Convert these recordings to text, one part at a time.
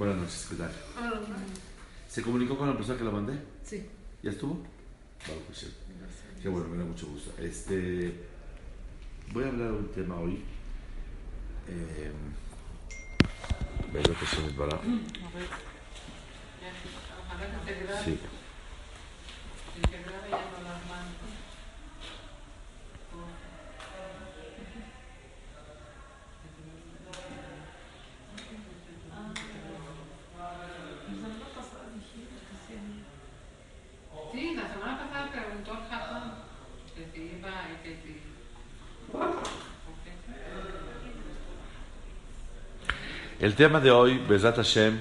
Buenas noches, ¿qué tal? ¿Se comunicó con la persona que la mandé? Sí. ¿Ya estuvo? Vale, pues sí. Qué bueno, me da mucho gusto. Este, voy a hablar de un tema hoy. Eh, ¿Ves lo que se me para? Sí, la semana pasada preguntó Hassan que si iba y que si... El tema de hoy, Besat Hashem,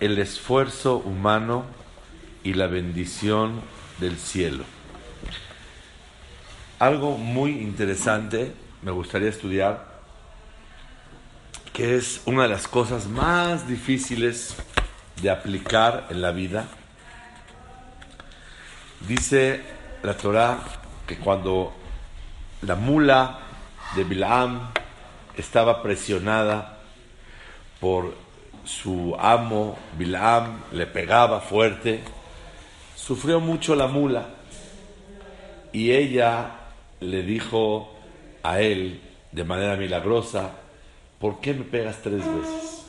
el esfuerzo humano y la bendición del cielo. Algo muy interesante me gustaría estudiar, que es una de las cosas más difíciles de aplicar en la vida. Dice la Torah que cuando la mula de Bilam estaba presionada por su amo, Bilam, le pegaba fuerte, sufrió mucho la mula y ella le dijo a él de manera milagrosa, ¿por qué me pegas tres veces?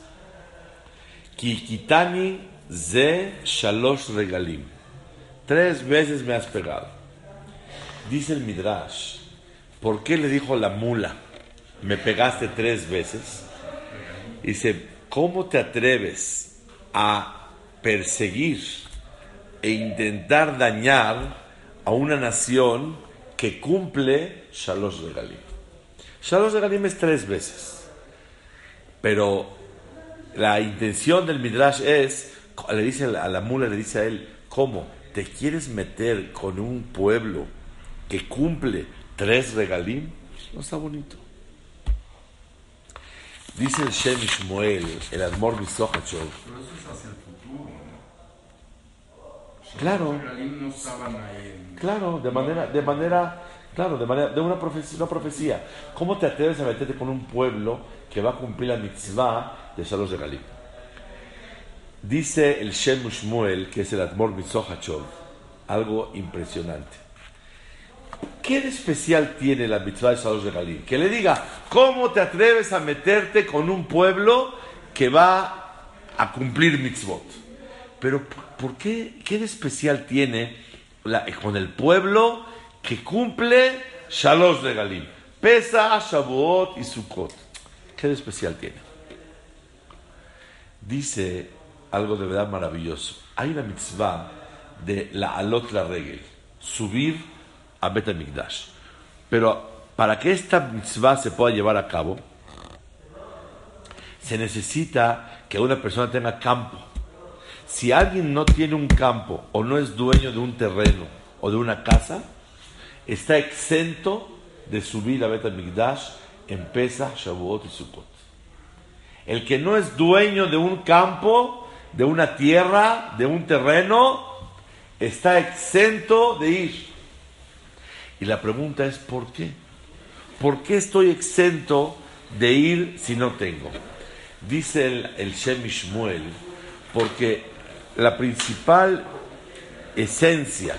Kikitani ze shalosh regalim. Tres veces me has pegado. Dice el Midrash, ¿por qué le dijo la mula? Me pegaste tres veces. Dice, ¿cómo te atreves a perseguir e intentar dañar a una nación que cumple Shalosh Regalim? Shalosh Regalim es tres veces. Pero la intención del Midrash es, le dice a la mula, le dice a él, ¿cómo? ¿Te quieres meter con un pueblo que cumple tres regalim? No está bonito. Dice el Shem Ishmael, el Admor Misohachov. Pero eso es hacia el futuro. Claro. Claro, de manera, de manera, claro, de manera, de una profecía, una profecía. ¿Cómo te atreves a meterte con un pueblo que va a cumplir la mitzvah de Shalosh Regalim? Dice el Shem Shmuel, que es el Admor Misohachov, algo impresionante. ¿Qué de especial tiene la mitzvah de Shalosh Regalim? Que le diga, ¿cómo te atreves a meterte con un pueblo que va a cumplir mitzvot? Pero, ¿por qué, qué de especial tiene la- con el pueblo que cumple Shalosh Regalim? Pesa, Shavuot y Sukkot. ¿Qué de especial tiene? Dice algo de verdad maravilloso. Hay una mitzvah de la alot la regel, subir a Bet HaMikdash. Pero para que esta mitzvah se pueda llevar a cabo, se necesita que una persona tenga campo. Si alguien no tiene un campo o no es dueño de un terreno o de una casa, está exento de subir a Bet HaMikdash en Pesach, Shavuot y Sukkot. El que no es dueño de un campo, de una tierra, de un terreno, está exento de ir. Y la pregunta es, ¿por qué? ¿Por qué estoy exento de ir si no tengo? Dice el, Shem Shmuel, porque la principal esencia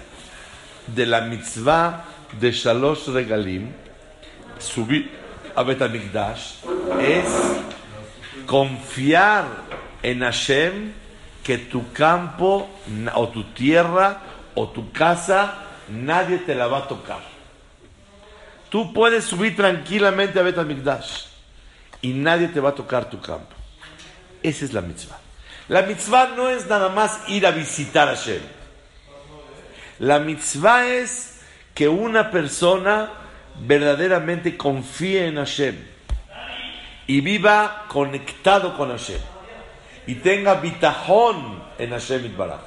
de la mitzvah de Shalosh Regalim, subir a Bet HaMikdash, es confiar en Hashem que tu campo o tu tierra o tu casa nadie te la va a tocar. Tú puedes subir tranquilamente a Bet HaMikdash y nadie te va a tocar tu campo. Esa es la mitzvah. La mitzvah no es nada más ir a visitar a Hashem. La mitzvah es que una persona verdaderamente confíe en Hashem y viva conectado con Hashem y tenga bitajón en Hashem Itbaraj.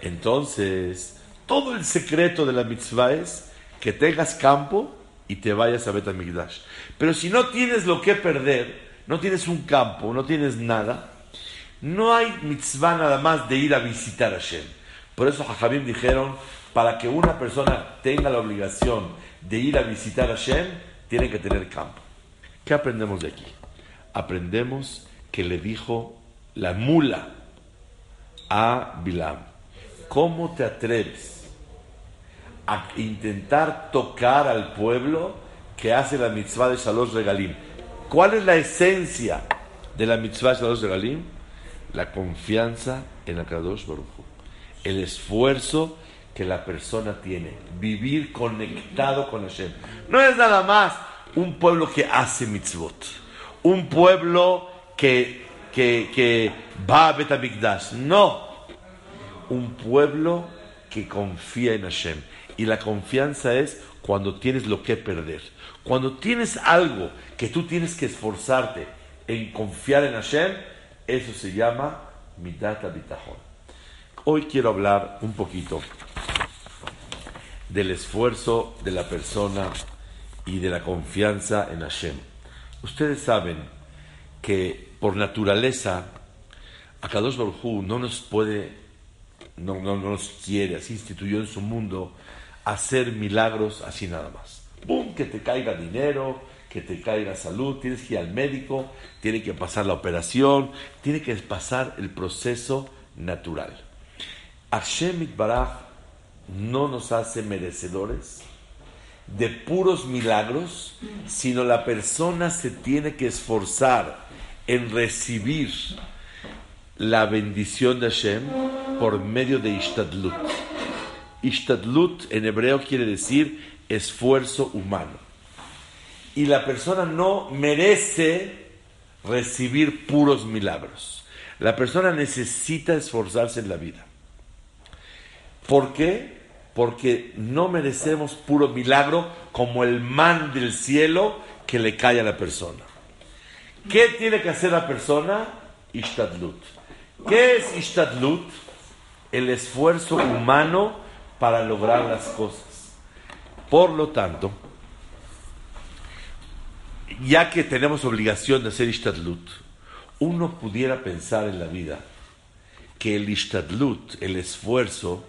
Entonces, todo el secreto de la mitzvah es que tengas campo y te vayas a Bet HaMikdash. Pero si no tienes lo que perder, no tienes un campo, no tienes nada, no hay mitzvah nada más de ir a visitar a Hashem. Por eso Jajamim dijeron, para que una persona tenga la obligación de ir a visitar a Hashem, tiene que tener campo. ¿Qué aprendemos de aquí? Aprendemos que le dijo la mula a Bilam, ¿cómo te atreves a intentar tocar al pueblo que hace la mitzvah de Shalosh Regalim? ¿Cuál es la esencia de la mitzvah de Shalosh Regalim? La confianza en Akadosh Baruch el esfuerzo que la persona tiene, vivir conectado con Hashem. No es nada más un pueblo que hace mitzvot, un pueblo que, que, que va a Betamikdash, no, un pueblo que confía en Hashem. Y la confianza es cuando tienes lo que perder. Cuando tienes algo que tú tienes que esforzarte en confiar en Hashem, eso se llama midat bitachon. Hoy quiero hablar un poquito del esfuerzo de la persona y de la confianza en Hashem. Ustedes saben que por naturaleza Akadosh Baruj Hu no nos puede, no, no, no nos quiere, así instituyó en su mundo hacer milagros así nada más. ¡Bum! Que te caiga dinero, que te caiga salud, tienes que ir al médico, tiene que pasar la operación, tiene que pasar el proceso natural. Hashem Baraj no nos hace merecedores de puros milagros, sino la persona se tiene que esforzar en recibir la bendición de Hashem por medio de Ishtadlut. Ishtadlut en hebreo quiere decir esfuerzo humano. Y la persona no merece recibir puros milagros. La persona necesita esforzarse en la vida. ¿Por qué? Porque no merecemos puro milagro como el man del cielo que le cae a la persona. ¿Qué tiene que hacer la persona? Ishtadlut. ¿Qué es Ishtadlut? El esfuerzo humano para lograr las cosas. Por lo tanto, ya que tenemos obligación de hacer Ishtadlut, uno pudiera pensar en la vida que el Ishtadlut, el esfuerzo,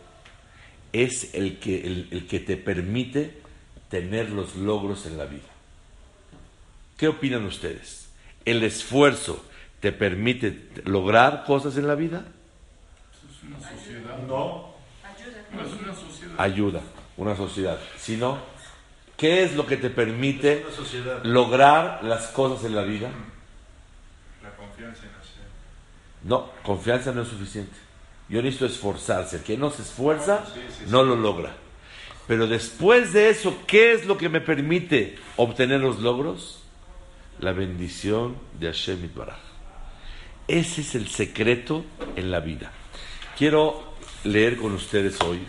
es el que, el, que te permite tener los logros en la vida. ¿Qué opinan ustedes? ¿El esfuerzo te permite lograr cosas en la vida? Es una sociedad. No. No es una sociedad. Ayuda, una sociedad. Si no, ¿qué es lo que te permite lograr las cosas en la vida? La confianza en Hashem. No, confianza no es suficiente. Yo necesito esforzarse. El que no se esfuerza, Sí, sí, no lo logra. Pero después de eso, ¿qué es lo que me permite obtener los logros? La bendición de Hashem Itbaraj. Ese es el secreto en la vida. Quiero leer con ustedes hoy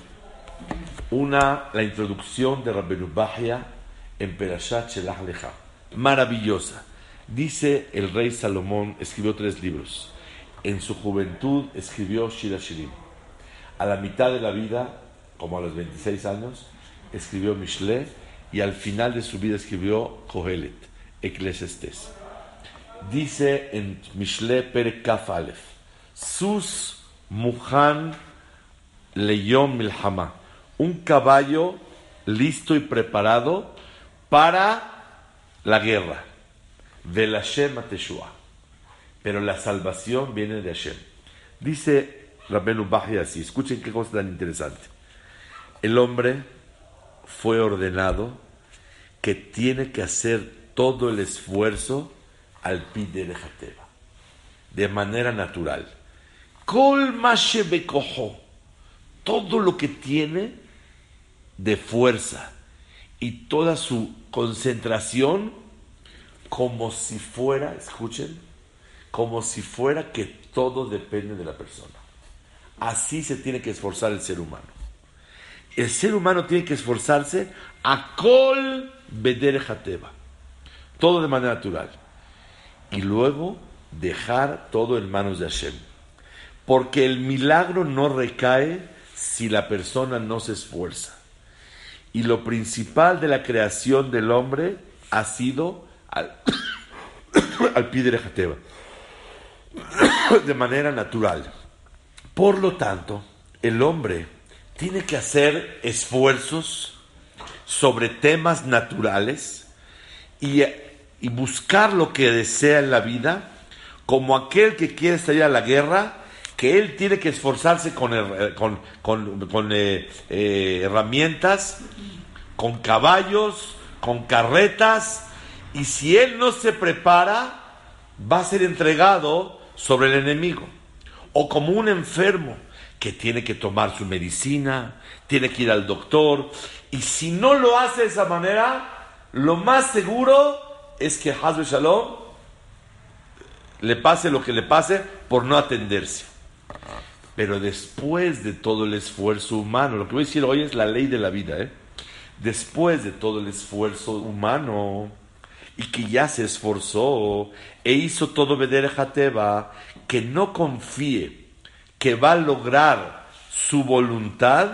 una, la introducción de Rabbenu Bahia en Perashat Shelach Lecha. Maravillosa. Dice el rey Salomón, escribió tres libros. En su juventud escribió Shira Shirim. A la mitad de la vida, como a los 26 años, escribió Mishle y al final de su vida escribió Kohelet, Eclesiastes. Dice en Mishle Perek Sus Muhan Leyom Milhama, un caballo listo y preparado para la guerra. Velashem Ateshua. Pero la salvación viene de Hashem. Dice Rabbenu Baji así, escuchen qué cosa tan interesante. El hombre fue ordenado que tiene que hacer todo el esfuerzo al pide de Jateba, de manera natural. Kol mashe bekojo, todo lo que tiene de fuerza y toda su concentración como si fuera, escuchen, como si fuera que todo depende de la persona. Así se tiene que esforzar el ser humano. El ser humano tiene que esforzarse a kol beder jateba. Todo de manera natural. Y luego dejar todo en manos de Hashem. Porque el milagro no recae si la persona no se esfuerza. Y lo principal de la creación del hombre ha sido al, al pide jateba. De manera natural. Por lo tanto, el hombre tiene que hacer esfuerzos sobre temas naturales y, y buscar lo que desea en la vida como aquel que quiere salir a la guerra, que él tiene que esforzarse con, con- con- con, eh, eh, herramientas, con caballos, con carretas, y si él no se prepara, va a ser entregado sobre el enemigo. O como un enfermo que tiene que tomar su medicina, tiene que ir al doctor, y si no lo hace de esa manera, lo más seguro es que Hazbe Shalom le pase lo que le pase por no atenderse. Pero después de todo el esfuerzo humano, lo que voy a decir hoy es la ley de la vida, ¿eh? después de todo el esfuerzo humano y que ya se esforzó e hizo todo Beder Jateba, que no confíe que va a lograr su voluntad,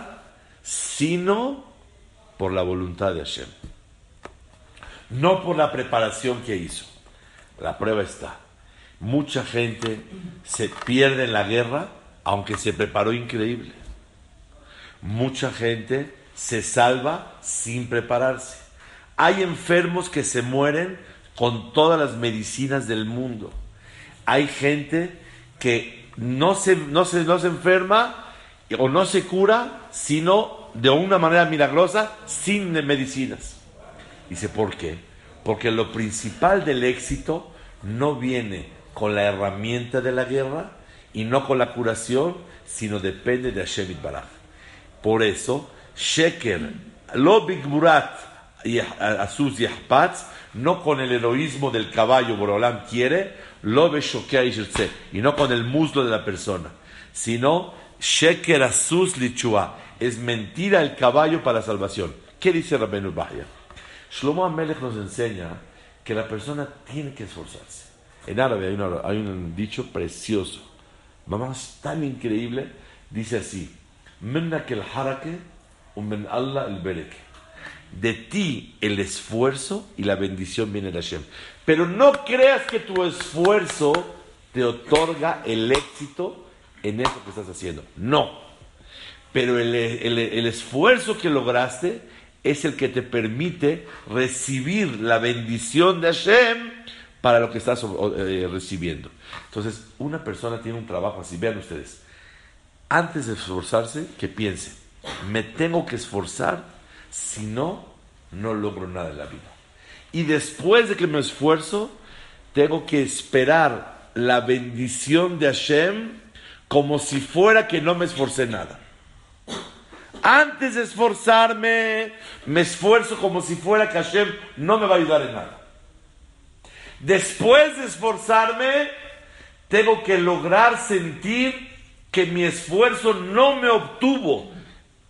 sino por la voluntad de Hashem. No por la preparación que hizo. La prueba está. Mucha gente se pierde en la guerra, aunque se preparó increíble. Mucha gente se salva sin prepararse. Hay enfermos que se mueren con todas las medicinas del mundo. Hay gente que no se, no se, no se enferma o no se cura, sino de una manera milagrosa, sin medicinas. Dice, ¿por qué? Porque lo principal del éxito no viene con la herramienta de la guerra y no con la curación, sino depende de Hashem Baraj. Por eso, Sheker, lo Bigburat y Asus Yahpatz, no con el heroísmo del caballo Borolam quiere, lo Beshokea y no con el muslo de la persona, sino Sheker Asus Lichua, es mentira el caballo para la salvación. ¿Qué dice Rabbeinu Bahya? Shlomo Amelech nos enseña que la persona tiene que esforzarse. En árabe hay, un dicho precioso, mamás tan increíble, dice así: el harake, Allah el bereke. De ti el esfuerzo y la bendición viene de Hashem. Pero no creas que tu esfuerzo te otorga el éxito en eso que estás haciendo. No. Pero el- el esfuerzo que lograste es el que te permite recibir la bendición de Hashem para lo que estás eh, recibiendo. Entonces, una persona tiene un trabajo así. Vean ustedes. Antes de esforzarse, que piense, me tengo que esforzar, si no, no logro nada en la vida. Y después de que me esfuerzo, tengo que esperar la bendición de Hashem como si fuera que no me esforcé nada. Antes de esforzarme, me esfuerzo como si fuera que Hashem no me va a ayudar en nada. Después de esforzarme, tengo que lograr sentir que mi esfuerzo no me obtuvo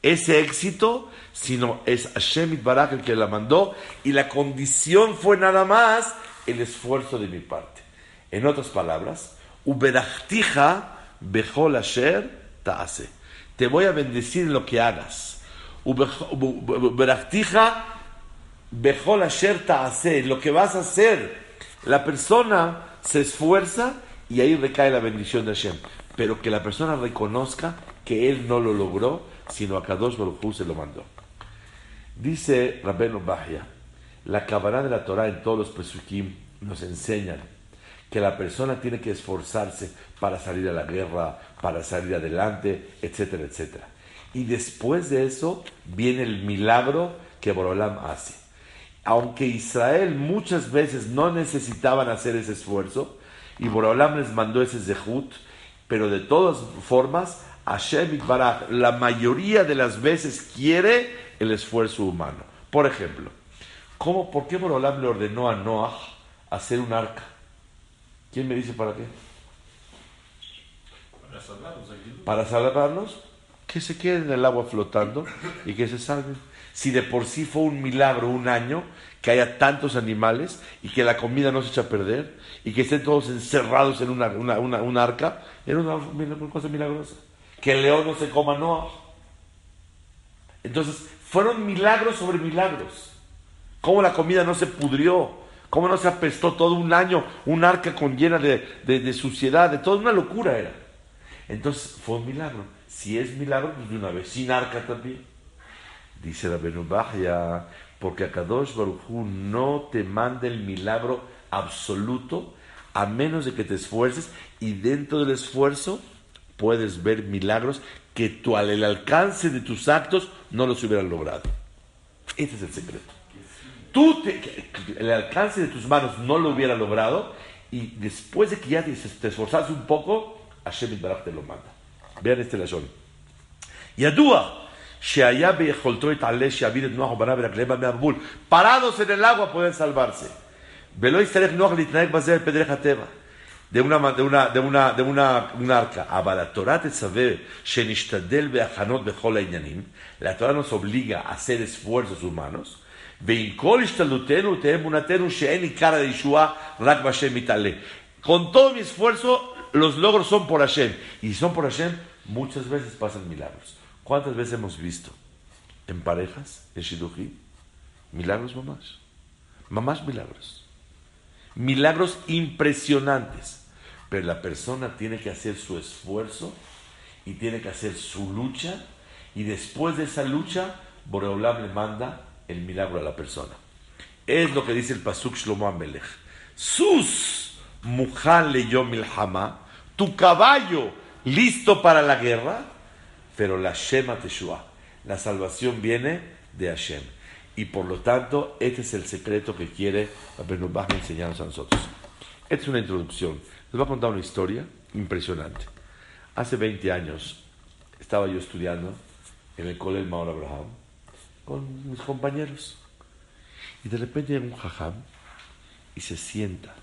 ese éxito, sino es Hashem Barak el que la mandó y la condición fue nada más el esfuerzo de mi parte. En otras palabras, Uberachtija bechol asher taase. Te voy a bendecir en lo que hagas. Uberachtija bechol asher taase. Lo que vas a hacer. La persona se esfuerza y ahí recae la bendición de Hashem. Pero que la persona reconozca que él no lo logró, sino a Kadosh Baruj se lo mandó. Dice Rabbeinu Bahya, la Kabbalah de la Torah en todos los Pesukim nos enseñan que la persona tiene que esforzarse para salir a la guerra, para salir adelante, etcétera, etcétera. Y después de eso viene el milagro que Borolam hace. Aunque Israel muchas veces no necesitaban hacer ese esfuerzo, y Borolam les mandó ese zehut, pero de todas formas, Hashem Baraj la mayoría de las veces quiere el esfuerzo humano. Por ejemplo, ¿cómo, ¿por qué Borolam le ordenó a Noah hacer un arca? ¿Quién me dice para qué? Para salvarlos aquí. Para salvarlos, que se queden en el agua flotando y que se salven. Si de por sí fue un milagro un año que haya tantos animales y que la comida no se echa a perder y que estén todos encerrados en una, una, una- un arca, era una, cosa milagrosa. Que el león no se coma Noah. Entonces, fueron milagros sobre milagros. Cómo la comida no se pudrió, cómo no se apestó todo un año, un arca con llena de, de- de suciedad, de toda una locura era. Entonces, fue un milagro. Si es milagro, pues de una vez, sin arca también. Dice la Benubahia, porque Akadosh Baruchú no te manda el milagro absoluto a menos de que te esfuerces y dentro del esfuerzo puedes ver milagros que tú al el alcance de tus actos no los hubieran logrado. Este es el secreto. Tú te, el alcance de tus manos no lo hubiera logrado y después de que ya te, esforzaste un poco, Hashem Baraj te lo manda. Vean este lashon. Yadúa Parados en el agua pueden salvarse. De una, de una, de una, de una, arca. La Torah nos obliga a hacer esfuerzos humanos. Con todo mi esfuerzo, los logros son por Hashem. Y son por Hashem, muchas veces pasan milagros. ¿Cuántas veces hemos visto en parejas, en Shidduchim, milagros mamás? Mamás milagros. Milagros impresionantes. Pero la persona tiene que hacer su esfuerzo y tiene que hacer su lucha. Y después de esa lucha, Boreolam le manda el milagro a la persona. Es lo que dice el Pasuk Shlomo Amelech. Sus mujan leyó milhama, tu caballo listo para la guerra, pero la Shema Teshua, la salvación viene de Hashem. Y por lo tanto, este es el secreto que quiere Benubach enseñarnos a nosotros. Esta es una introducción. Les voy a contar una historia impresionante. Hace 20 años estaba yo estudiando en el Colel Maor Abraham con mis compañeros. Y de repente llega un jajam y se sienta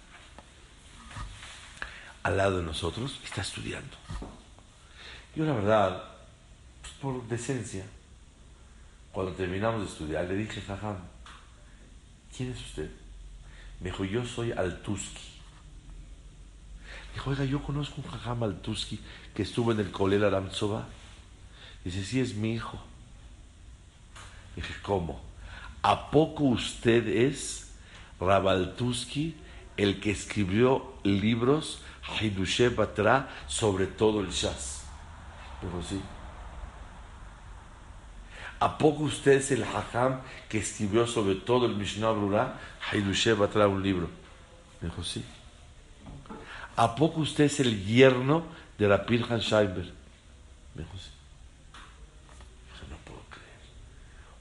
al lado de nosotros y está estudiando. Yo la verdad, por decencia, cuando terminamos de estudiar, le dije, jajam, ¿quién es usted? Me dijo, yo soy Altuski. Dijo, oiga, yo conozco un jajam Altuski que estuvo en el Colel Aramzova. Dice, sí, es mi hijo. Dije, ¿cómo? ¿A poco usted es Rabaltuski, el que escribió libros, Hidushe Batra, sobre todo el Shas? Dijo, sí. ¿A poco usted es el Hajam que escribió sobre todo el Mishnah Brura, Hidushe Batra, un libro? Dijo, sí. ¿A poco usted es el yerno de Rapir Han Scheiber? Me dijo, sí. Dije, no puedo creer.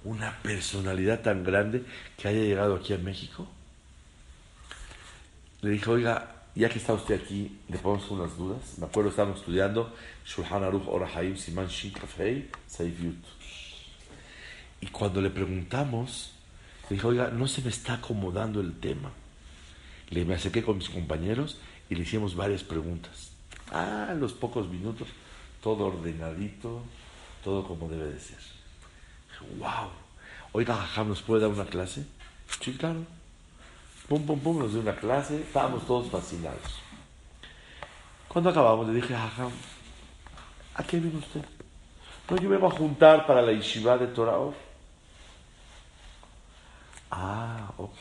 Una personalidad tan grande que haya llegado aquí a México. Le dije, oiga, ya que está usted aquí, le ponemos unas dudas. Me acuerdo, estábamos estudiando Shulchan Aruch Orahaim Siman Shin Kafei Saif. Y cuando le preguntamos, le dije, oiga, no se me está acomodando el tema. Le me acerqué con mis compañeros y le hicimos varias preguntas. Ah, en los pocos minutos, todo ordenadito, todo como debe de ser. Dije, wow. Oiga, Jajam, ¿nos puede dar una clase? Sí, claro. Pum, pum, pum, nos dio una clase. Estábamos todos fascinados. Cuando acabamos, le dije, Jajam, ¿a qué viene usted? No, yo me voy a juntar para la yeshiva de Toraor. Ah, ok.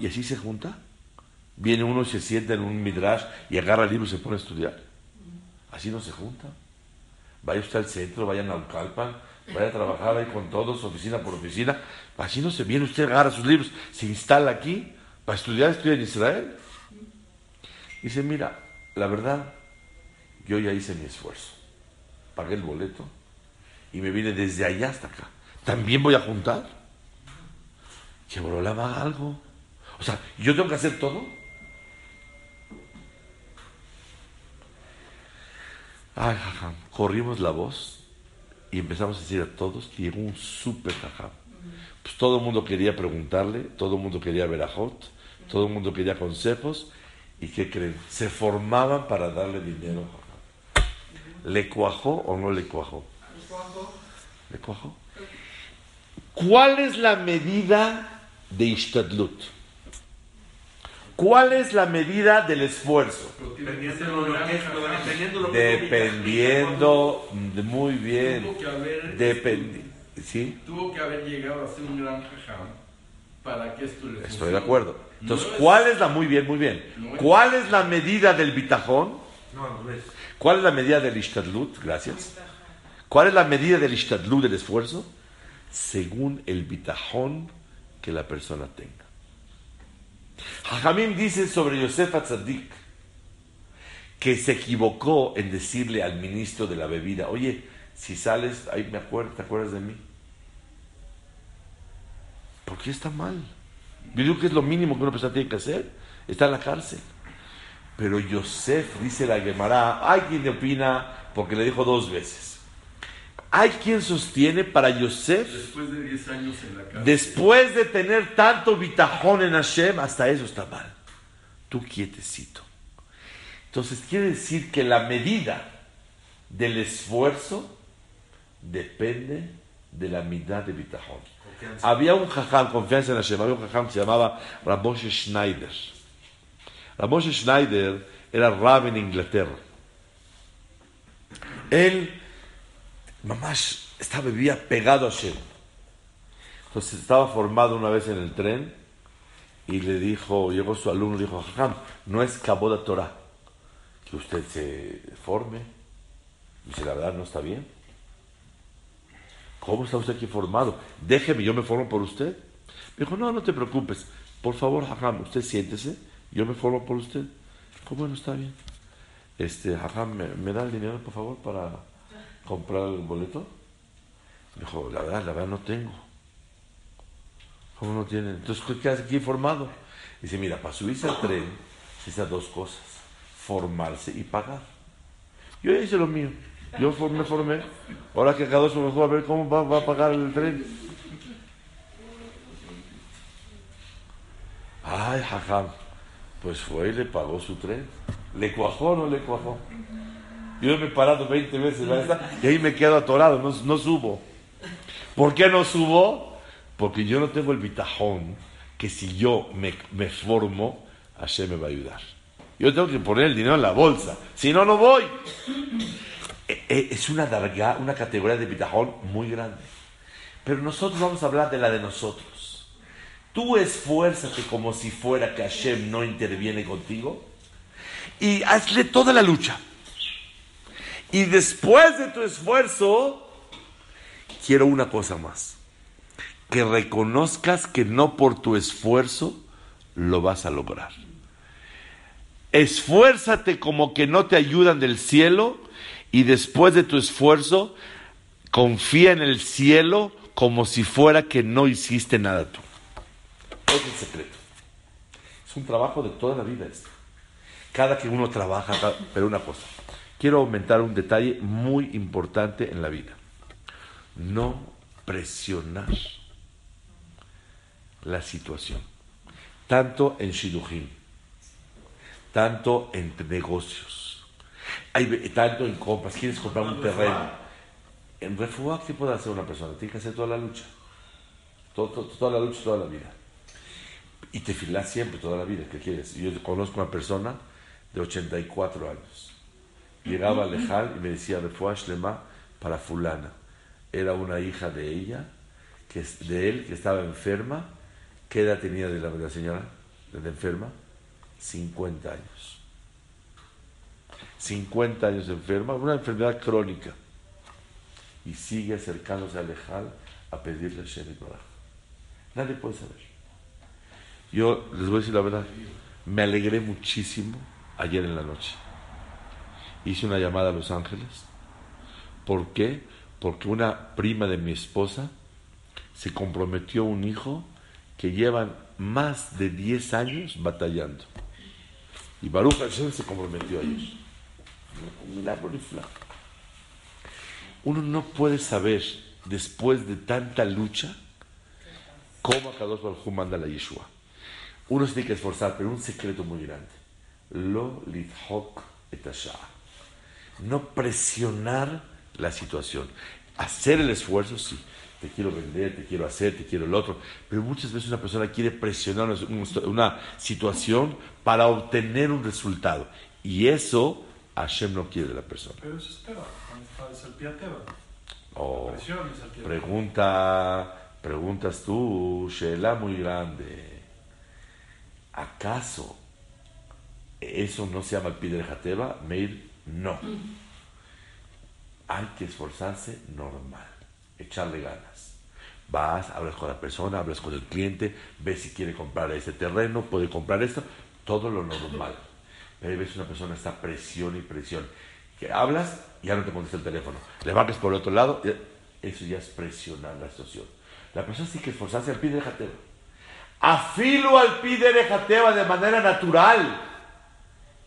¿y así se junta? Viene uno y se sienta en un midrash y agarra el libro y se pone a estudiar. Así no se junta. Vaya usted al centro, vaya a Naucalpan, vaya a trabajar ahí con todos, oficina por oficina. Así no se viene usted, agarra sus libros, se instala aquí para estudiar, estudia en Israel. Dice, mira, la verdad, yo ya hice mi esfuerzo. Pagué el boleto y me vine desde allá hasta acá. ¿También voy a juntar? Que Borolam haga algo. O sea, ¿yo tengo que hacer todo? Ay, jajam. Corrimos la voz y empezamos a decir a todos que llegó un súper jajam. Pues todo el mundo quería preguntarle, todo el mundo quería ver a Jot, todo el mundo quería consejos. ¿Y qué creen? Se formaban para darle dinero. ¿Le cuajó o no le cuajó? ¿Le cuajó? ¿Cuál es la medida de Ishtadlut? ¿Cuál es la medida del esfuerzo? Dependiendo de lo que dependiendo de lo que Dependiendo, de- muy bien, Tuvo que haber, dependi ¿sí? tuvo que haber llegado a ser un gran jajam para que esto le Estoy de acuerdo. Entonces, No es- ¿cuál es la, muy bien, muy bien, No es- cuál es la medida del bitajón? No, no es. ¿Cuál es la medida del ishtadlut? Gracias. ¿Cuál es la medida del ishtadlut, del esfuerzo? Según el bitajón que la persona tenga. Jajamim dice sobre Yosef Atzadik que se equivocó en decirle al ministro de la bebida, oye, si sales, ahí me acuerdo, ¿te acuerdas de mí? ¿Por qué está mal? Yo digo que es lo mínimo que una persona tiene que hacer, está en la cárcel. Pero Yosef, dice la Gemara, hay quien opina porque le dijo dos veces. Hay quien sostiene para Yosef, Después de 10 años en la cárcel. después de tener tanto bitajón en Hashem, hasta eso está mal. Tú quietecito. Entonces quiere decir que la medida del esfuerzo depende de la mitad de bitajón. Había un jajam, confianza en Hashem, había un jajam que se llamaba Ramoshe Schneider. Ramoshe Schneider era rab en Inglaterra. Él, mamás, estaba, vivía pegado a Hashem. Entonces estaba formado una vez en el tren y le dijo, llegó su alumno y dijo, jajam, no es Kaboda Torah que usted se forme. Y dice, la verdad no está bien. ¿Cómo está usted aquí formado? Déjeme, yo me formo por usted. Me dijo, no, no te preocupes. Por favor, Jajam, usted siéntese, yo me formo por usted. Dijo, bueno, está bien. Este, Jajam, ¿me, me da el dinero, por favor, para comprar el boleto? Dijo, la verdad, la verdad no tengo. ¿Cómo no tiene? Entonces, ¿qué hace aquí formado? Dice, mira, para subirse al tren, se dos cosas. Formarse y pagar. Yo ya hice lo mío. Yo for- me formé. Ahora que cada dos me a ver cómo va, va a pagar el tren. Ay, jajam. Pues fue y le pagó su tren. ¿Le cuajó o no le cuajó? Yo me he parado 20 veces ¿verdad? y ahí me quedo atorado, no, no subo. ¿Por qué no subo? Porque yo no tengo el bitajón que si yo me, me formo, Hashem me va a ayudar. Yo tengo que poner el dinero en la bolsa, si no, no voy. E- e- Es una, darga, una categoría de bitajón muy grande. Pero nosotros vamos a hablar de la de nosotros. Tú esfuérzate como si fuera que Hashem no interviene contigo y hazle toda la lucha. Y después de tu esfuerzo, quiero una cosa más. Que reconozcas que no por tu esfuerzo lo vas a lograr. Esfuérzate como que no te ayudan del cielo y después de tu esfuerzo, confía en el cielo como si fuera que no hiciste nada tú. Es el secreto. Es un trabajo de toda la vida esto. Cada que uno trabaja, pero una cosa. Quiero aumentar un detalle muy importante en la vida. No presionar la situación. Tanto en Shidujim, tanto en negocios, hay, tanto en compras. ¿Quieres comprar un terreno? En refugio, ¿qué puede hacer una persona? Tiene que hacer toda la lucha. Todo- todo- toda la lucha, toda la vida. Y te filas siempre, toda la vida. ¿Qué quieres? Yo conozco una persona de 84 años. Llegaba Lejal y me decía, Refuash Lema para fulana. Era una hija de ella, que de él, que estaba enferma. ¿Qué edad tenía de la, de la señora? ¿De enferma? 50 años. 50 años enferma, una enfermedad crónica. Y sigue acercándose a Lejal a pedirle a Shem. Nadie puede saber. Yo les voy a decir la verdad, me alegré muchísimo ayer en la noche. Hice una llamada a Los Ángeles. ¿Por qué? Porque una prima de mi esposa se comprometió a un hijo que llevan más de 10 años batallando. Y Baruch Hashem se comprometió a ellos. Un. Uno no puede saber, después de tanta lucha, cómo Kadosh Baruj manda la Yeshua. Uno se tiene que esforzar, pero un secreto muy grande. Lo lithok et hashah. No presionar la situación. Hacer el esfuerzo, sí. Te quiero vender, te quiero hacer, te quiero el otro. Pero muchas veces una persona quiere presionar una, situación para obtener un resultado. Y eso Hashem no quiere de la persona. Pero eso es teba, es el pie a teba. Oh, Presión es el pie a teba. pregunta, preguntas tú, Sheila muy grande. ¿Acaso eso no se llama el pide de Jateba? Meir, no. Hay que esforzarse normal, echarle ganas. Vas, hablas con la persona, hablas con el cliente, ves si quiere comprar ese terreno, puede comprar esto, todo lo normal. Pero ves una persona está presión y presión. Que hablas y ya no te contesta el teléfono. Le marcas por el otro lado, eso ya es presionar la situación. La persona tiene que esforzarse al pide jateo. Afilo al pide jateo de manera natural.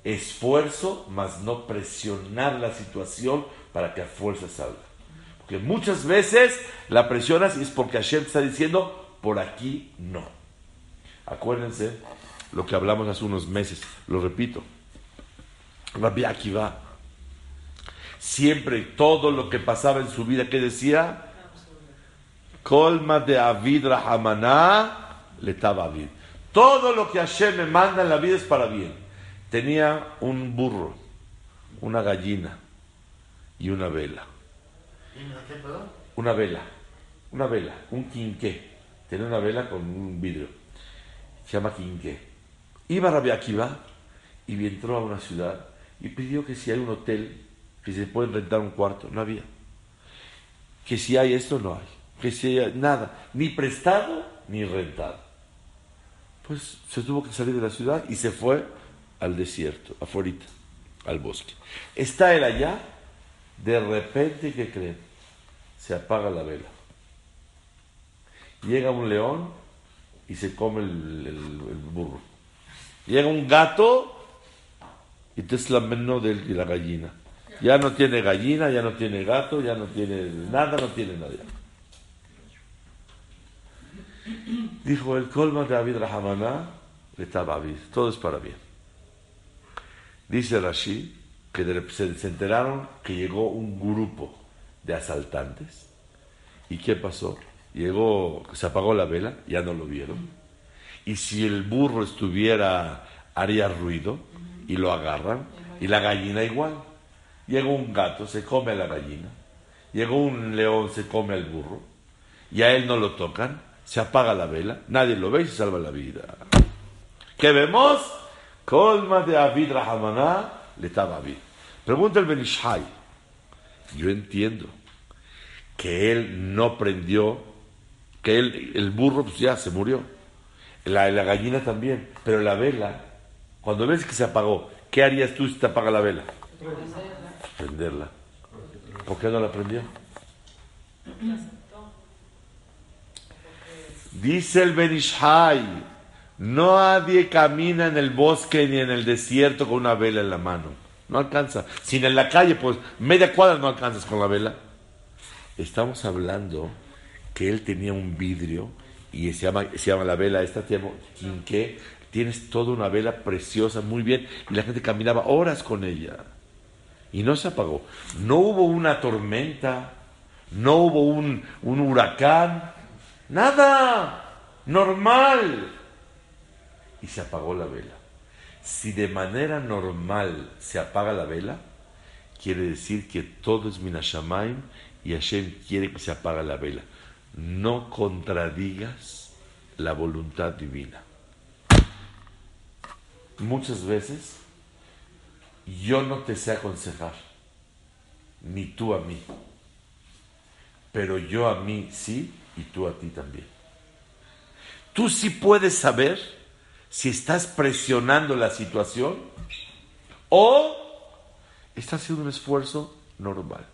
Esfuerzo, más no presionar la situación para que a fuerza salga. Porque muchas veces la presionas y es porque Hashem está diciendo, por aquí no. Acuérdense lo que hablamos hace unos meses, lo repito. Rabbi Akiva, siempre todo lo que pasaba en su vida, que decía? Colma de Avid Rahamana le Avid. Todo lo que Hashem me manda en la vida es para bien. Tenía un burro, una gallina y una vela. Una vela, una vela, un quinqué. Tenía una vela con un vidrio. Se llama quinqué. Iba Rabbi Akiva y entró a una ciudad y pidió que si hay un hotel, que se puede rentar un cuarto. No había. Que si hay esto, no hay. Que si hay nada, ni prestado ni rentado. Pues se tuvo que salir de la ciudad y se fue al desierto, afuera, al bosque. Está él allá, de repente, ¿qué creen? Se apaga la vela. Llega un león y se come el, burro. Llega un gato y te es la menú de la gallina. Ya no tiene gallina, ya no tiene gato, ya no tiene nada, no tiene nada. Dijo el colma de David Rahamana, le estaba todo es para bien. Dice Rashi que se enteraron que llegó un grupo de asaltantes. ¿Y qué pasó? Llegó, se apagó la vela, ya no lo vieron. Y si el burro estuviera, haría ruido y lo agarran. Y la gallina igual. Llegó un gato, se come a la gallina. Llegó un león, se come al burro. Y a él no lo tocan. Se apaga la vela. Nadie lo ve y se salva la vida. ¿Qué vemos? Colma de Avid Rahamana le estaba Avid. Pregunta el Benishai. Yo entiendo que él no prendió, que él, el burro pues ya se murió. La, la gallina también. Pero la vela, cuando ves que se apagó, ¿qué harías tú si te apaga la vela? Prenderla. ¿Por qué no la prendió? Dice el Benishai, no nadie camina en el bosque ni en el desierto con una vela en la mano. No alcanza. Si en la calle, pues media cuadra no alcanzas con la vela. Estamos hablando que él tenía un vidrio y se llama, se llama la vela esta, llama quinqué. Tienes toda una vela preciosa, muy bien, y la gente caminaba horas con ella. Y no se apagó. No hubo una tormenta, no hubo un, un huracán, nada, normal. Y se apagó la vela. Si de manera normal se apaga la vela, quiere decir que todo es Minashamaim y Hashem quiere que se apague la vela. No contradigas la voluntad divina. Muchas veces yo no te sé aconsejar, ni tú a mí, pero yo a mí sí y tú a ti también. Tú sí puedes saber si estás presionando la situación o estás haciendo un esfuerzo normal.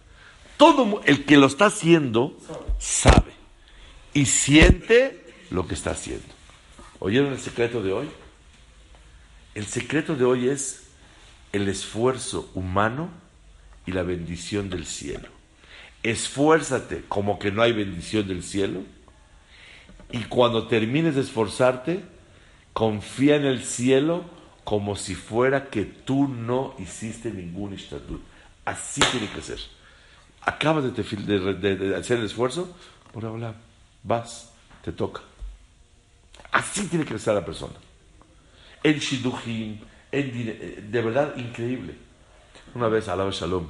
Todo el que lo está haciendo sabe y siente lo que está haciendo. ¿Oyeron el secreto de hoy? El secreto de hoy es el esfuerzo humano y la bendición del cielo. Esfuérzate como que no hay bendición del cielo y cuando termines de esforzarte, confía en el cielo como si fuera que tú no hiciste ningún ishtatut. Así tiene que ser. Acabas de, de- hacer el esfuerzo, por hablar, vas, te toca. Así tiene que ser la persona. En shidujim, en eh, de verdad increíble. Una vez, alaba Shalom,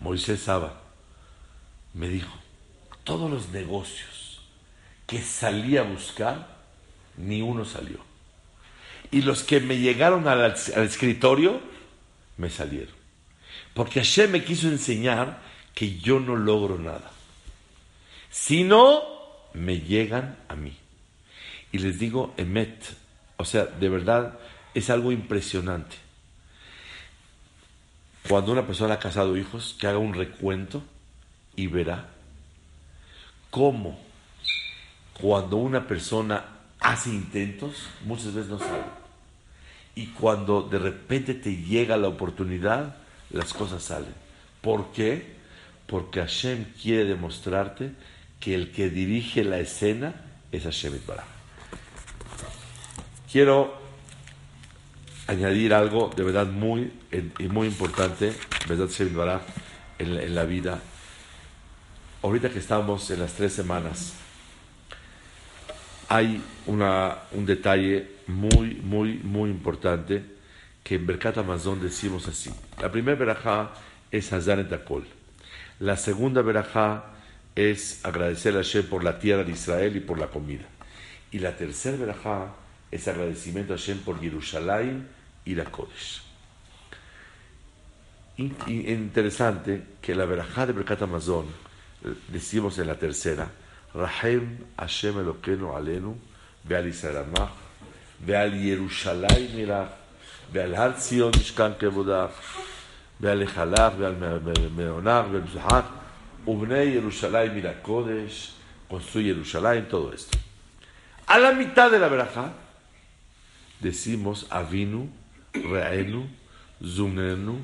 Moisés Saba me dijo, todos los negocios que salí a buscar, ni uno salió. Y los que me llegaron al, escritorio, me salieron. Porque Hashem me quiso enseñar que yo no logro nada. Si no, me llegan a mí. Y les digo, emet, o sea, de verdad es algo impresionante. Cuando una persona ha casado hijos, que haga un recuento y verá cómo cuando una persona hace intentos, muchas veces no sale. Y cuando de repente te llega la oportunidad, las cosas salen. ¿Por qué? Porque Hashem quiere demostrarte que el que dirige la escena es Hashem Itbaraj. Quiero añadir algo de verdad muy, muy importante, verdad Hashem Itbaraj, en la vida. Ahorita que estamos en las tres semanas, hay una, un detalle muy, muy, muy importante que en Berkat Amazon decimos así. La primera verajá es Hazan et Akol. La segunda verajá es agradecer a Hashem por la tierra de Israel y por la comida. Y la tercera verajá es agradecimiento a Hashem por Jerusalén y la Kodesh. In- in- interesante que la verajá de Berkat Amazon, eh, decimos en la tercera, Rahem Hashem Elokeinu Alenu, Veal Israel Amach, Veal Yerushalayim Mirach, Veal Har Zion Mishkan Kevodach, Veal Echalach, Me- Meonach, Veal Mizrach, Ubnei Yerushalayim Mira Kodesh, construye Yerushalayim, todo esto. A la mitad de la verajá, decimos Avinu, Reenu, Zunenu,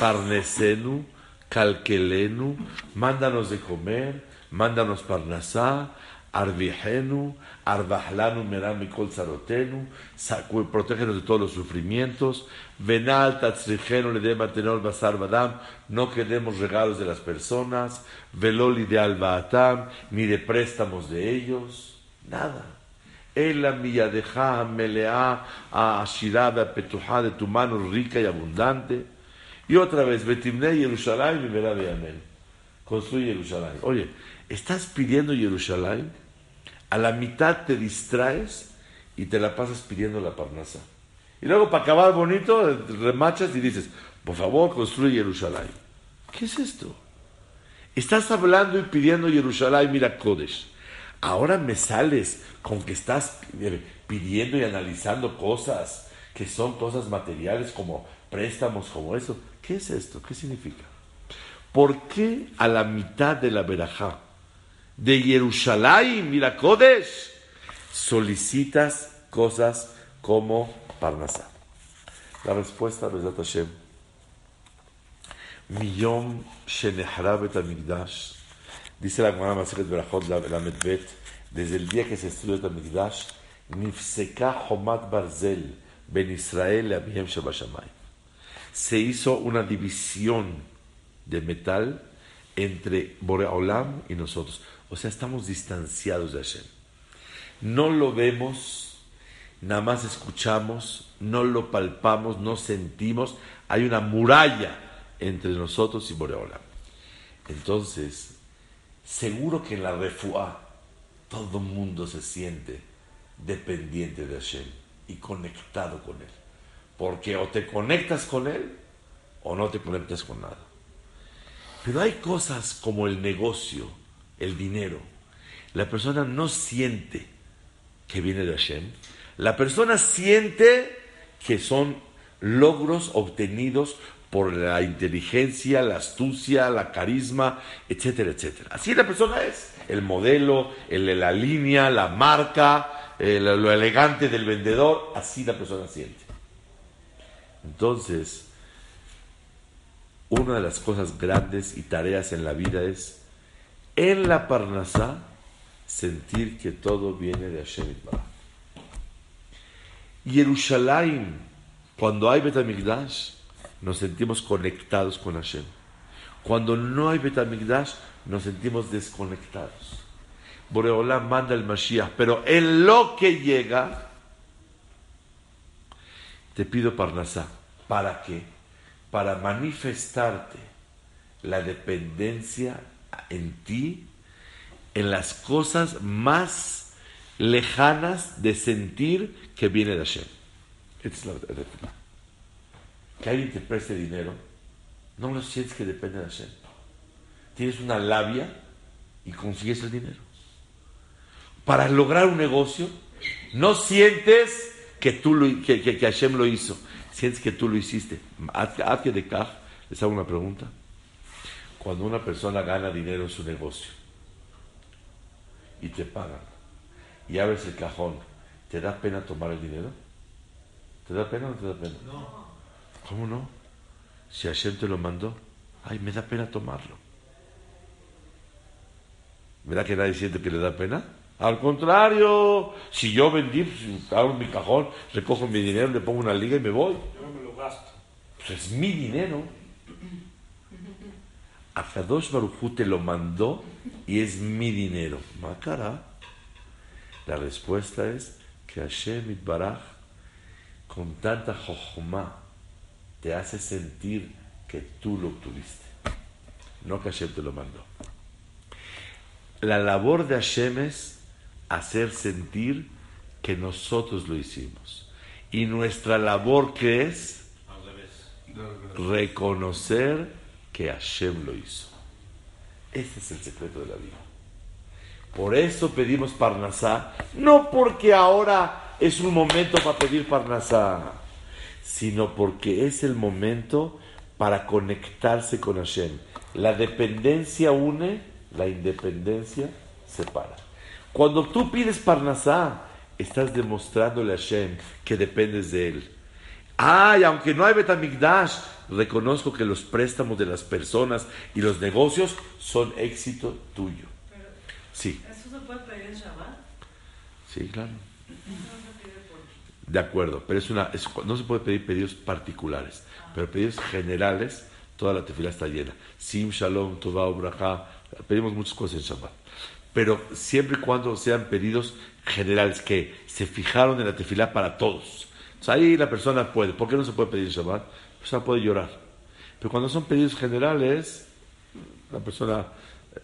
Parnesenu, Calquelenu, mándanos de comer, mándanos Parnasá, Arvijenu, Arbahlanu, Meram Kol Zarotenu, sacu- protégenos de todos los sufrimientos, Venal, Tatzrijenu, Ledema, Tenor, Basar, Badam, no queremos regalos de las personas, Veloli de Albaatam, ni de préstamos de ellos, nada. Ela miyadeja melea a ashirá petujá de tu mano rica y abundante. Y otra vez, Betimne Jerusalén y verá. Construye Jerusalén. Oye, estás pidiendo Jerusalén, a la mitad te distraes y te la pasas pidiendo la parnasa. Y luego, para acabar bonito, remachas y dices, por favor, construye Jerusalén. ¿Qué es esto? Estás hablando y pidiendo Jerusalén, mira Kodesh. Ahora me sales con que estás pidiendo y analizando cosas que son cosas materiales como préstamos, como eso. ¿Qué es esto? ¿Qué significa? ¿Por qué a la mitad de la verajá de Jerusalén, Kodesh, solicitas cosas como Parnasá? La respuesta, Bezat Hashem, Miyom Shenehra Bet Amigdash, dice la Gemara Maseret Berachot la, Medbet, desde el día que se estudió el Amigdash, Nifseka Homat Barzel Ben Israel y Abihem Shabashamay. Se hizo una división de metal entre Boreolam y nosotros. O sea, estamos distanciados de Hashem. No lo vemos, nada más escuchamos, no lo palpamos, no sentimos. Hay una muralla entre nosotros y Boreolam. Entonces, seguro que en la refuá todo el mundo se siente dependiente de Hashem y conectado con Él. Porque o te conectas con Él o no te conectas con nada. Pero hay cosas como el negocio, el dinero. La persona no siente que viene de Hashem. La persona siente que son logros obtenidos por la inteligencia, la astucia, la carisma, etcétera, etcétera. Así la persona es. El modelo, el- la línea, la marca, el- lo elegante del vendedor, así la persona siente. Entonces, una de las cosas grandes y tareas en la vida es, en la Parnasá, sentir que todo viene de Hashem Yitbaraj. Jerusalén, cuando hay Betamigdash, nos sentimos conectados con Hashem. Cuando no hay Betamigdash, nos sentimos desconectados. Boreolam manda el Mashiach, pero en lo que llega, te pido Parnasá. ¿Para qué? Para manifestarte la dependencia en ti, en las cosas más lejanas de sentir que viene de Hashem. Es la. Que alguien te preste dinero, no lo sientes que depende de Hashem. Tienes una labia y consigues el dinero. Para lograr un negocio, no sientes que, tú lo, que, que, que Hashem lo hizo, sientes que tú lo hiciste. Haz de kaj, les hago una pregunta. Cuando una persona gana dinero en su negocio y te pagan y abres el cajón, ¿te da pena tomar el dinero? ¿Te da pena o no te da pena? No. ¿Cómo no? Si Hashem te lo mandó, ay, me da pena tomarlo. ¿Verdad que nadie siente que le da pena? Al contrario, si yo vendí, pues, abro mi cajón, recojo mi dinero, le pongo una liga y me voy. Yo me lo gasto. Pues es mi dinero. Akadosh Baruj te lo mandó y es mi dinero. Macara. La respuesta es que Hashem Itbaraj, con tanta jochma, te hace sentir que tú lo obtuviste. No que Hashem te lo mandó. La labor de Hashem es hacer sentir que nosotros lo hicimos. Y nuestra labor que es reconocer que Hashem lo hizo. Ese es el secreto de la vida. Por eso pedimos Parnasá, no porque ahora es un momento para pedir Parnasá, sino porque es el momento para conectarse con Hashem. La dependencia une, la independencia separa. Cuando tú pides Parnasá, estás demostrándole a Hashem que dependes de él. Ay, aunque no hay Betamigdash, reconozco que los préstamos de las personas y los negocios son éxito tuyo. Pero, Sí, ¿Eso se puede pedir en Shabbat? sí, claro. De acuerdo, pero es una, es- no se puede pedir pedidos particulares, pero pedidos generales, toda la tefila está llena. Sim, shalom, tová, braja, pedimos muchas cosas en Shabbat. Pero siempre y cuando sean pedidos generales, que se fijaron en la tefila para todos. Ahí la persona puede. ¿Por qué no se puede pedir Shabbat? La persona puede llorar. Pero cuando son pedidos generales, la persona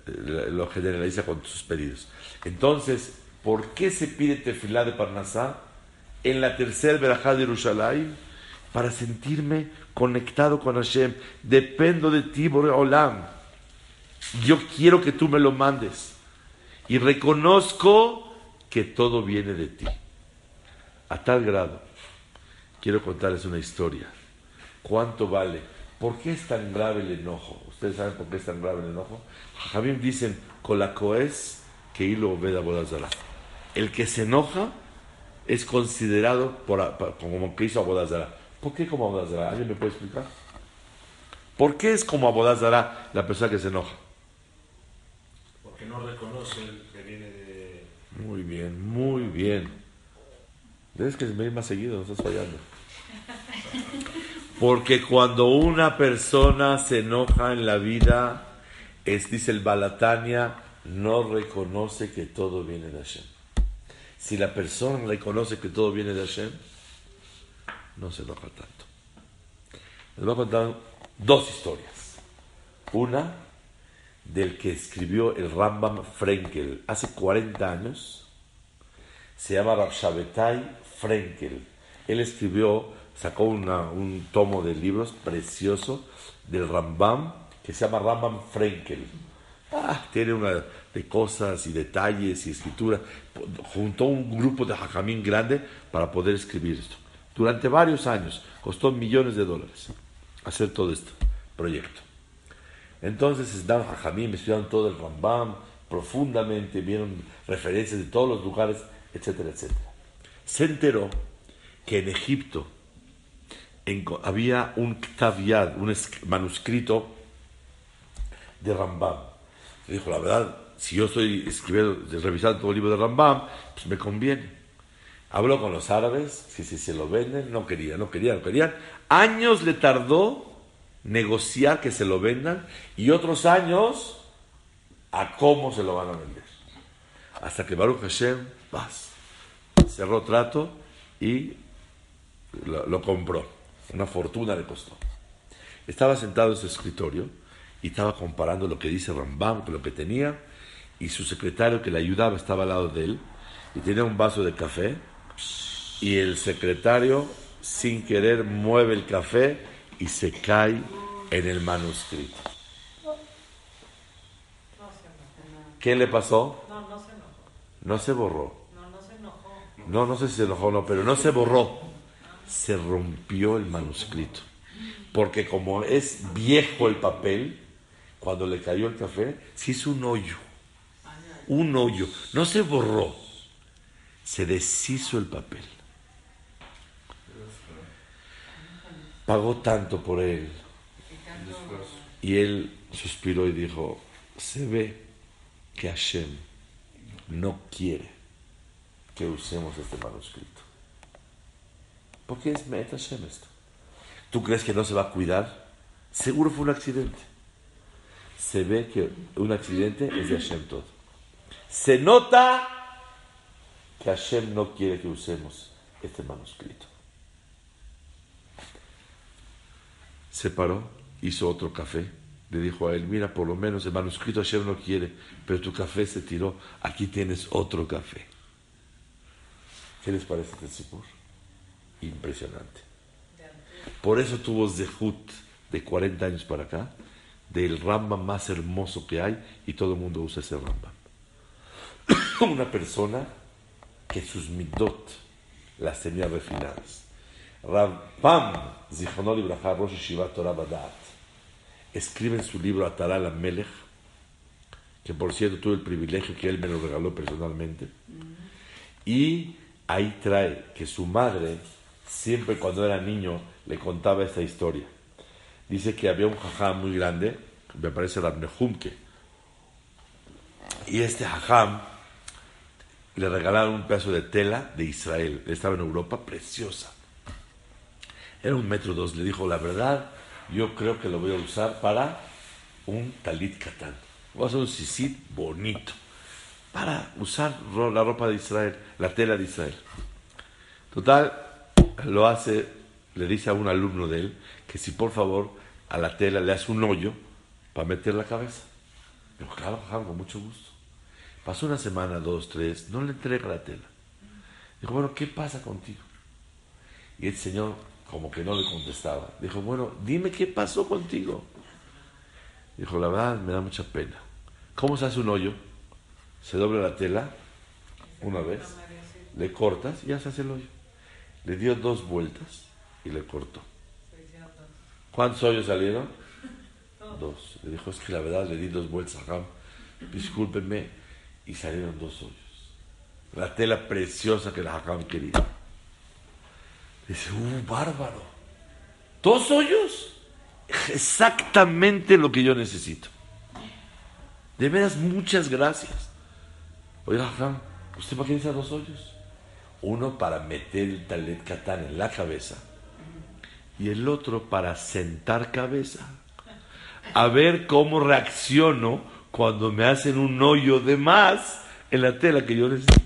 eh, lo generaliza con sus pedidos. Entonces, ¿por qué se pide tefilá de Parnasá en la tercera verajá de Jerusalén? Para sentirme conectado con Hashem. Dependo de ti, Olam. Yo quiero que tú me lo mandes. Y reconozco que todo viene de ti. A tal grado, quiero contarles una historia. ¿Cuánto vale? ¿Por qué es tan grave el enojo? ¿Ustedes saben por qué es tan grave el enojo? Jajamim dicen, colacoes que hilo veda bodazara. El que se enoja es considerado por, por- como que hizo Abodazara. ¿Por qué como Abodazara? ¿Alguien me puede explicar? ¿Por qué es como Abodazara la persona que se enoja? Porque no reconoce el que viene de. Muy bien, muy bien. Debes que venir más seguido, no estás fallando. Porque cuando una persona se enoja en la vida, es, dice el Balatania, no reconoce que todo viene de Hashem. Si la persona reconoce que todo viene de Hashem, no se enoja tanto. Les voy a contar dos historias. Una del que escribió el Rambam Frenkel hace 40 años. Se llama Rabshabetai Frenkel. Él escribió, sacó un tomo de libros precioso del Rambam que se llama Rambam Frenkel. Ah, tiene una de cosas y detalles y escritura. Juntó un grupo de hajamín grande para poder escribir esto. Durante varios años, costó millones de dólares hacer todo este proyecto. Entonces, Dan Jajamim estudiaron todo el Rambam profundamente, vieron referencias de todos los lugares, etcétera, etcétera. Se enteró que en Egipto había un Ktav Yad, un manuscrito de Rambam. Le dijo, la verdad, si yo estoy escribiendo, revisando todo el libro de Rambam, pues me conviene. Habló con los árabes, si, si se lo venden, no querían, no querían, no querían. Años le tardó negociar que se lo vendan y otros años a cómo se lo van a vender. Hasta que Baruch Hashem, vas, cerró trato y lo, lo compró. Una fortuna le costó. Estaba sentado en su escritorio y estaba comparando lo que dice Rambam con lo que tenía y su secretario que le ayudaba estaba al lado de él y tenía un vaso de café y el secretario sin querer mueve el café y se cae en el manuscrito. ¿Qué le pasó? No, no se enojó. No se borró. No, no se enojó. No, no sé si se enojó o no, pero no se borró. Se rompió el manuscrito. Porque como es viejo el papel, cuando le cayó el café, se hizo un hoyo. Un hoyo. No se borró. Se deshizo el papel. Pagó tanto por él. Y él suspiró y dijo, se ve que Hashem no quiere que usemos este manuscrito. Porque es Met Hashem esto. ¿Tú crees que no se va a cuidar? Seguro fue un accidente. Se ve que un accidente es de Hashem todo. Se nota que Hashem no quiere que usemos este manuscrito. Se paró, hizo otro café, le dijo a él, mira, por lo menos el manuscrito Hashem no quiere, pero tu café se tiró, aquí tienes otro café. ¿Qué les parece este sipur? Impresionante. Por eso tuvo Zehut de 40 años para acá, del Rambam más hermoso que hay, y todo el mundo usa ese Rambam. Una persona que sus midot las tenía refinadas. Rambam, Zichonol Ibrahá, Rosh Yeshiva Torah Badat, escribe en su libro Ataral Amelech, que por cierto tuve el privilegio que él me lo regaló personalmente, y ahí trae que su madre, siempre cuando era niño, le contaba esta historia. Dice que había un jajam muy grande, me parece Rabnehumke, y este jajam le regalaron un pedazo de tela de Israel, estaba en Europa, preciosa. Era un metro dos, le dijo, la verdad, yo creo que lo voy a usar para un talit katán. Voy a hacer un sisit bonito para usar la ropa de Israel, la tela de Israel. Total, lo hace, le dice a un alumno de él que si por favor a la tela le hace un hoyo para meter la cabeza. Dijo, claro, claro, con mucho gusto. Pasó una semana, dos, tres, no le entrega la tela. Dijo, bueno, ¿qué pasa contigo? Y el señor como que no le contestaba. Dijo, bueno, dime qué pasó contigo. Dijo, la verdad me da mucha pena. ¿Cómo se hace un hoyo? Se dobla la tela una vez, le cortas y ya hace el hoyo. Le dio dos vueltas y le cortó. ¿Cuántos hoyos salieron? Dos. Le dijo, es que la verdad le di dos vueltas a Ham. Discúlpenme. Y salieron dos hoyos. La tela preciosa que la Hakam quería. Dice, ¡uh, bárbaro! ¿Dos hoyos? Exactamente lo que yo necesito. De veras, muchas gracias. Oiga, Hakam, ¿usted para qué necesita dos hoyos? Uno para meter el talet katán en la cabeza y el otro para sentar cabeza. A ver cómo reacciono cuando me hacen un hoyo de más en la tela que yo necesito.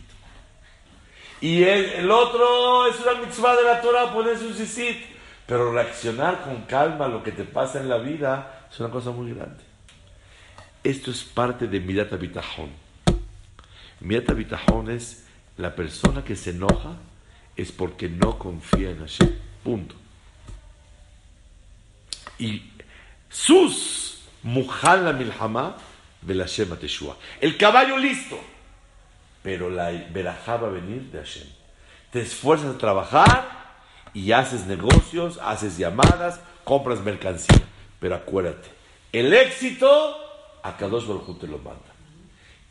Y el, el otro es una mitzvah de la Torah, ponerse un sisit. Pero reaccionar con calma a lo que te pasa en la vida es una cosa muy grande. Esto es parte de Mirat Bitajón. Mirat Bitajón es la persona que se enoja es porque no confía en Hashem. Punto. Y sus Mujal la Milhama Belashem Teshua. El caballo listo. Pero la verajá va a venir de Hashem. Te esfuerzas a trabajar y haces negocios, haces llamadas, compras mercancía. Pero acuérdate, el éxito a Kadosh Baruj te lo manda.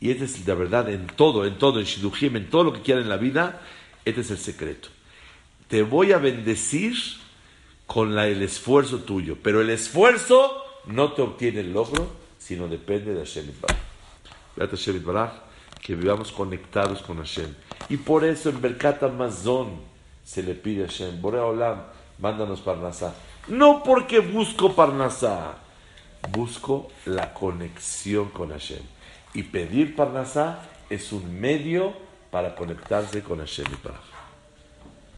Y este es la verdad en todo, en todo, en Shidujim, en todo lo que quieran en la vida, este es el secreto. Te voy a bendecir con la- el esfuerzo tuyo, pero el esfuerzo no te obtiene el logro, sino depende de Hashem. Gracias Hashem que vivamos conectados con Hashem. Y por eso en Berkat Amazon se le pide a Hashem, Borea Olam, mándanos Parnasá. No porque busco Parnasá, busco la conexión con Hashem. Y pedir Parnasá es un medio para conectarse con Hashem Yitbaraj.